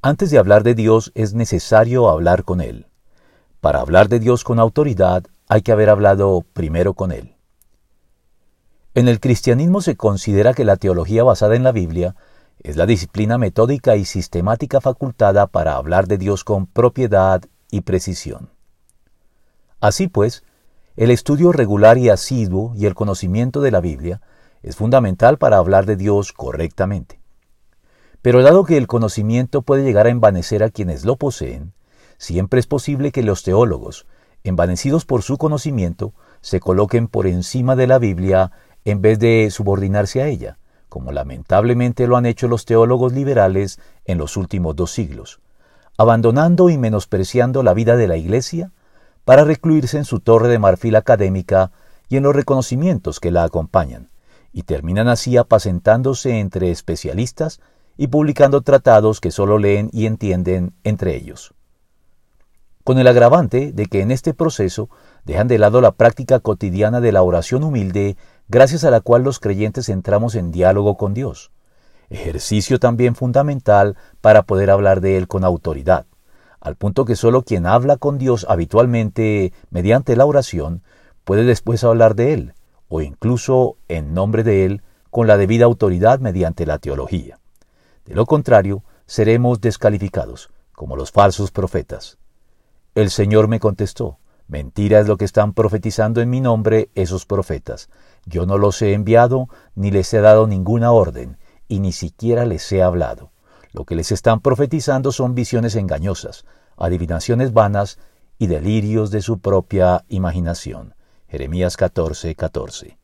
Antes de hablar de Dios es necesario hablar con Él. Para hablar de Dios con autoridad hay que haber hablado primero con Él. En el cristianismo se considera que la teología basada en la Biblia es la disciplina metódica y sistemática facultada para hablar de Dios con propiedad y precisión. Así pues, el estudio regular y asiduo y el conocimiento de la Biblia es fundamental para hablar de Dios correctamente. Pero dado que el conocimiento puede llegar a envanecer a quienes lo poseen, siempre es posible que los teólogos, envanecidos por su conocimiento, se coloquen por encima de la Biblia en vez de subordinarse a ella, como lamentablemente lo han hecho los teólogos liberales en los últimos dos siglos, abandonando y menospreciando la vida de la Iglesia para recluirse en su torre de marfil académica y en los reconocimientos que la acompañan, y terminan así apacentándose entre especialistas y publicando tratados que sólo leen y entienden entre ellos. Con el agravante de que en este proceso dejan de lado la práctica cotidiana de la oración humilde gracias a la cual los creyentes entramos en diálogo con Dios, ejercicio también fundamental para poder hablar de Él con autoridad, al punto que sólo quien habla con Dios habitualmente mediante la oración puede después hablar de Él, o incluso en nombre de Él, con la debida autoridad mediante la teología. De lo contrario, seremos descalificados, como los falsos profetas. El Señor me contestó, Mentira es lo que están profetizando en mi nombre esos profetas. Yo no los he enviado, ni les he dado ninguna orden, y ni siquiera les he hablado. Lo que les están profetizando son visiones engañosas, adivinaciones vanas y delirios de su propia imaginación. Jeremías 14, 14.